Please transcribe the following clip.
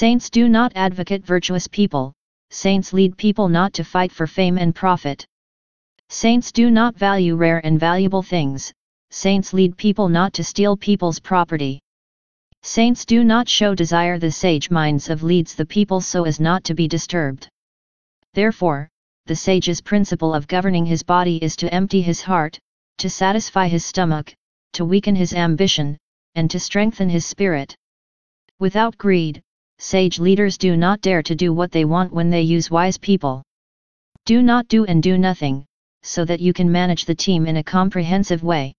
Saints do not advocate virtuous people, saints lead people not to fight for fame and profit. Saints do not value rare and valuable things, saints lead people not to steal people's property. Saints do not show desire the sage minds of leads the people so as not to be disturbed. Therefore, the sage's principle of governing his body is to empty his heart, to satisfy his stomach, to weaken his ambition, and to strengthen his spirit. Without greed, sage leaders do not dare to do what they want when they use wise people. Do not do and do nothing, so that you can manage the team in a comprehensive way.